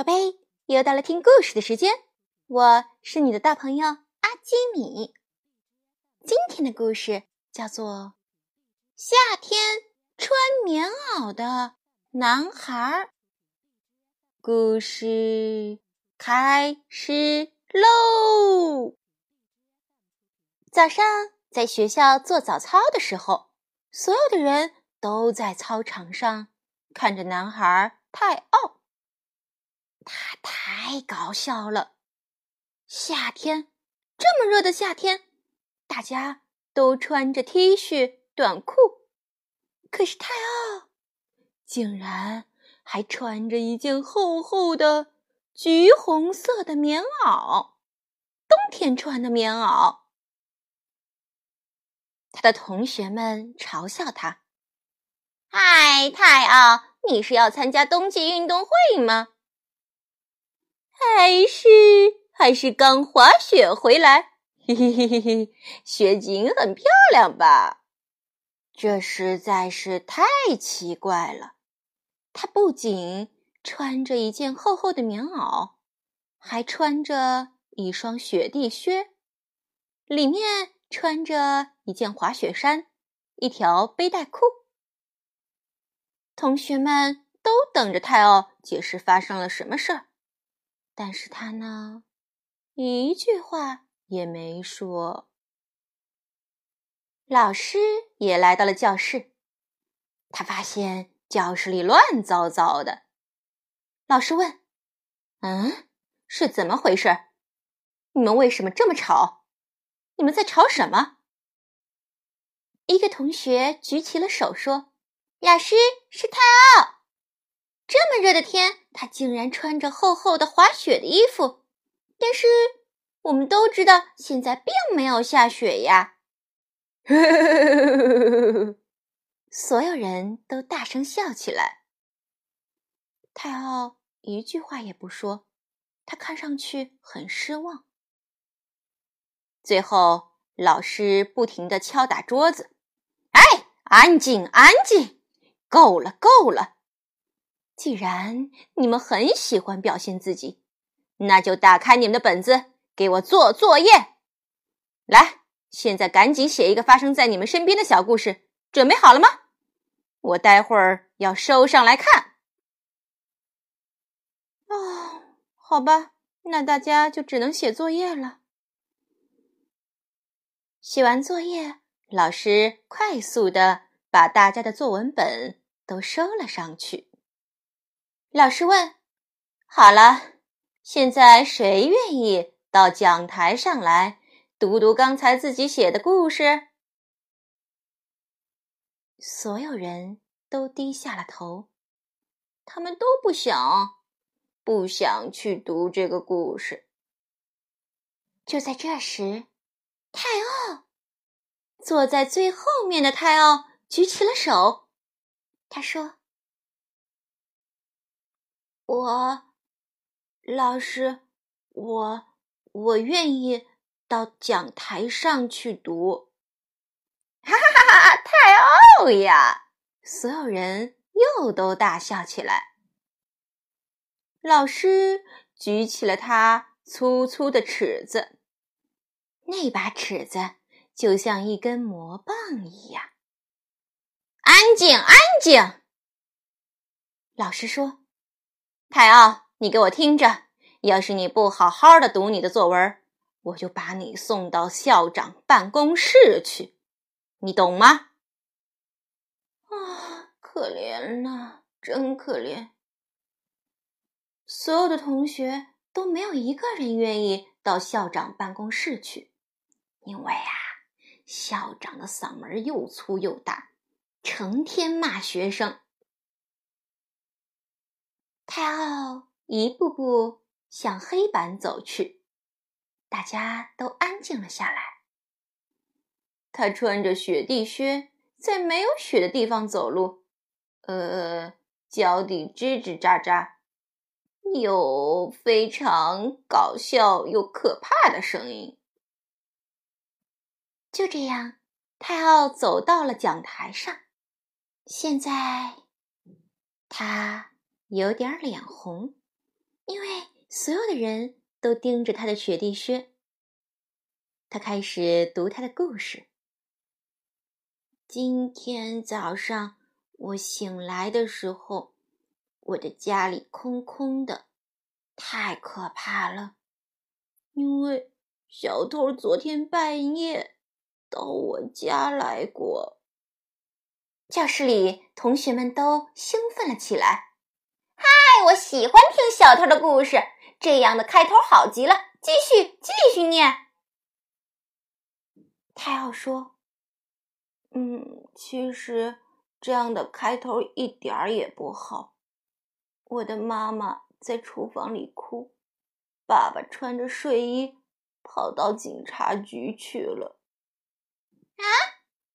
宝贝，又到了听故事的时间，我是你的大朋友阿基米。今天的故事叫做《夏天穿棉袄的男孩》。故事开始喽！早上在学校做早操的时候，所有的人都在操场上看着男孩泰奥。他太搞笑了！夏天这么热的夏天，大家都穿着 T 恤短裤，可是泰奥竟然还穿着一件厚厚的橘红色的棉袄，冬天穿的棉袄。他的同学们嘲笑他：“嗨，泰奥，你是要参加冬季运动会吗？”还是还是刚滑雪回来，嘿嘿嘿嘿嘿，雪景很漂亮吧？这实在是太奇怪了。他不仅穿着一件厚厚的棉袄，还穿着一双雪地靴，里面穿着一件滑雪衫，一条背带裤。同学们都等着泰奥解释发生了什么事儿。但是他呢，一句话也没说。老师也来到了教室，他发现教室里乱糟糟的。老师问：“嗯，是怎么回事？你们为什么这么吵？你们在吵什么？”一个同学举起了手说：“老师，是泰奥。”这么热的天，他竟然穿着厚厚的滑雪的衣服。但是我们都知道，现在并没有下雪呀！所有人都大声笑起来。泰奥一句话也不说，他看上去很失望。最后，老师不停的敲打桌子：“哎，安静，安静，够了，够了！”既然你们很喜欢表现自己，那就打开你们的本子，给我做作业。来，现在赶紧写一个发生在你们身边的小故事。准备好了吗？我待会儿要收上来看。哦，好吧，那大家就只能写作业了。写完作业，老师快速的把大家的作文本都收了上去。老师问：“好了，现在谁愿意到讲台上来读读刚才自己写的故事？”所有人都低下了头，他们都不想，不想去读这个故事。就在这时，泰奥坐在最后面的泰奥举起了手，他说。我，老师，我我愿意到讲台上去读。哈哈哈哈！太傲呀！所有人又都大笑起来。老师举起了他粗粗的尺子，那把尺子就像一根魔棒一样。安静，安静！老师说。泰奥，你给我听着！要是你不好好的读你的作文，我就把你送到校长办公室去，你懂吗？啊，可怜呐，真可怜！所有的同学都没有一个人愿意到校长办公室去，因为啊，校长的嗓门又粗又大，成天骂学生。泰奥一步步向黑板走去，大家都安静了下来。他穿着雪地靴，在没有雪的地方走路，呃，脚底吱吱喳喳，有非常搞笑又可怕的声音。就这样，泰奥走到了讲台上。现在，他。有点脸红，因为所有的人都盯着他的雪地靴。他开始读他的故事。今天早上我醒来的时候，我的家里空空的，太可怕了，因为小偷昨天半夜到我家来过。教室里，同学们都兴奋了起来。嗨，我喜欢听小偷的故事，这样的开头好极了。继续，继续念。太后说：“嗯，其实这样的开头一点儿也不好。我的妈妈在厨房里哭，爸爸穿着睡衣跑到警察局去了。啊，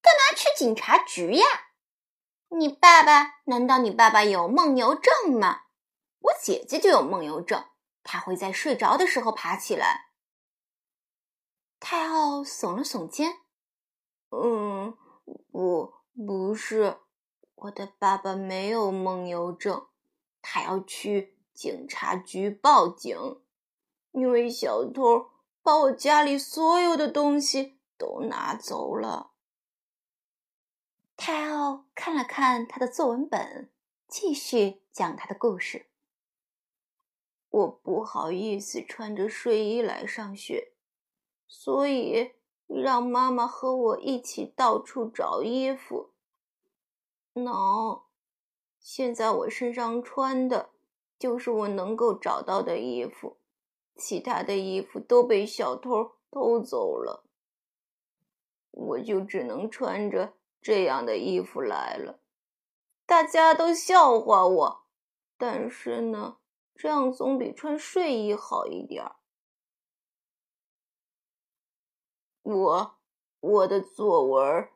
干嘛去警察局呀？”你爸爸？难道你爸爸有梦游症吗？我姐姐就有梦游症，她会在睡着的时候爬起来。泰奥耸了耸肩，嗯，不，不是，我的爸爸没有梦游症，他要去警察局报警，因为小偷把我家里所有的东西都拿走了。泰奥看了看他的作文本，继续讲他的故事。我不好意思穿着睡衣来上学，所以让妈妈和我一起到处找衣服。喏，现在我身上穿的就是我能够找到的衣服，其他的衣服都被小偷偷走了，我就只能穿着。这样的衣服来了，大家都笑话我。但是呢，这样总比穿睡衣好一点。我我的作文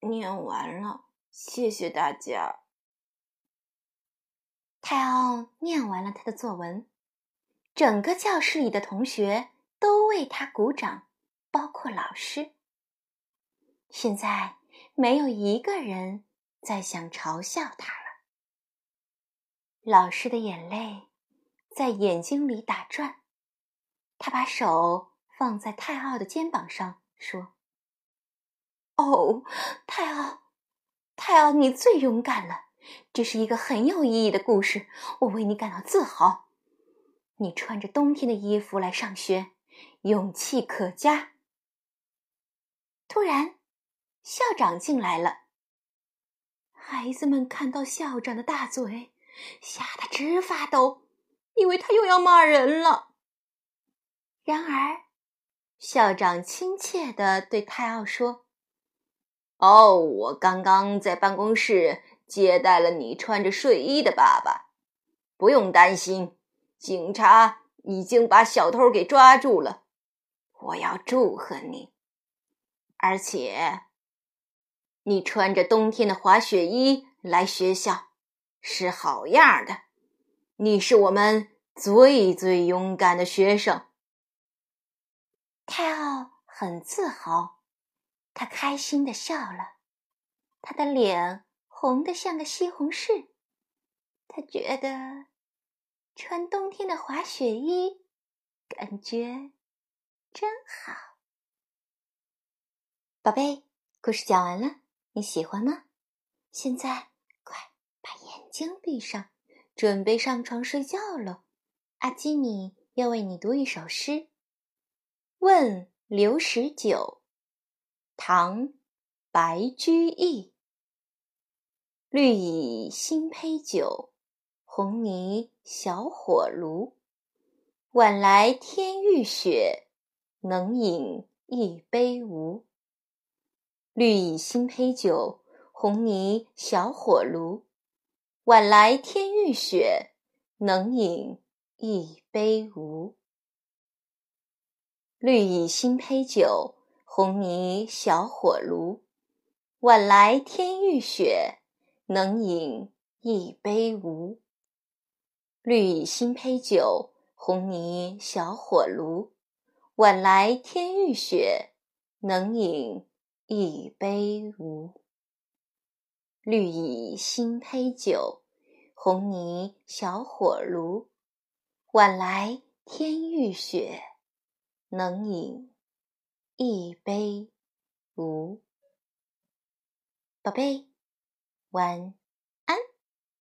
念完了，谢谢大家。泰奥念完了他的作文，整个教室里的同学都为他鼓掌，包括老师。现在。没有一个人再想嘲笑他了。老师的眼泪在眼睛里打转，他把手放在泰奥的肩膀上，说：“哦，泰奥，泰奥，你最勇敢了！这是一个很有意义的故事，我为你感到自豪。你穿着冬天的衣服来上学，勇气可嘉。”突然。校长进来了，孩子们看到校长的大嘴，吓得直发抖，以为他又要骂人了。然而，校长亲切地对泰奥说：“哦，我刚刚在办公室接待了你穿着睡衣的爸爸，不用担心，警察已经把小偷给抓住了。我要祝贺你，而且。”你穿着冬天的滑雪衣来学校，是好样的！你是我们最最勇敢的学生。泰奥很自豪，他开心的笑了，他的脸红得像个西红柿。他觉得穿冬天的滑雪衣感觉真好。宝贝，故事讲完了。你喜欢吗？现在快把眼睛闭上，准备上床睡觉了。阿基米要为你读一首诗，《问刘十九》，唐·白居易。绿蚁新醅酒，红泥小火炉。晚来天欲雪，能饮一杯无？绿蚁新醅酒，红泥小火炉。晚来天欲雪，能饮一杯无？绿蚁新醅酒，红泥小火炉。晚来天欲雪，能饮一杯无？绿蚁新醅酒，红泥小火炉。晚来天欲雪，能饮。一杯无，绿蚁新醅酒，红泥小火炉。晚来天欲雪，能饮一杯无？宝贝，晚安。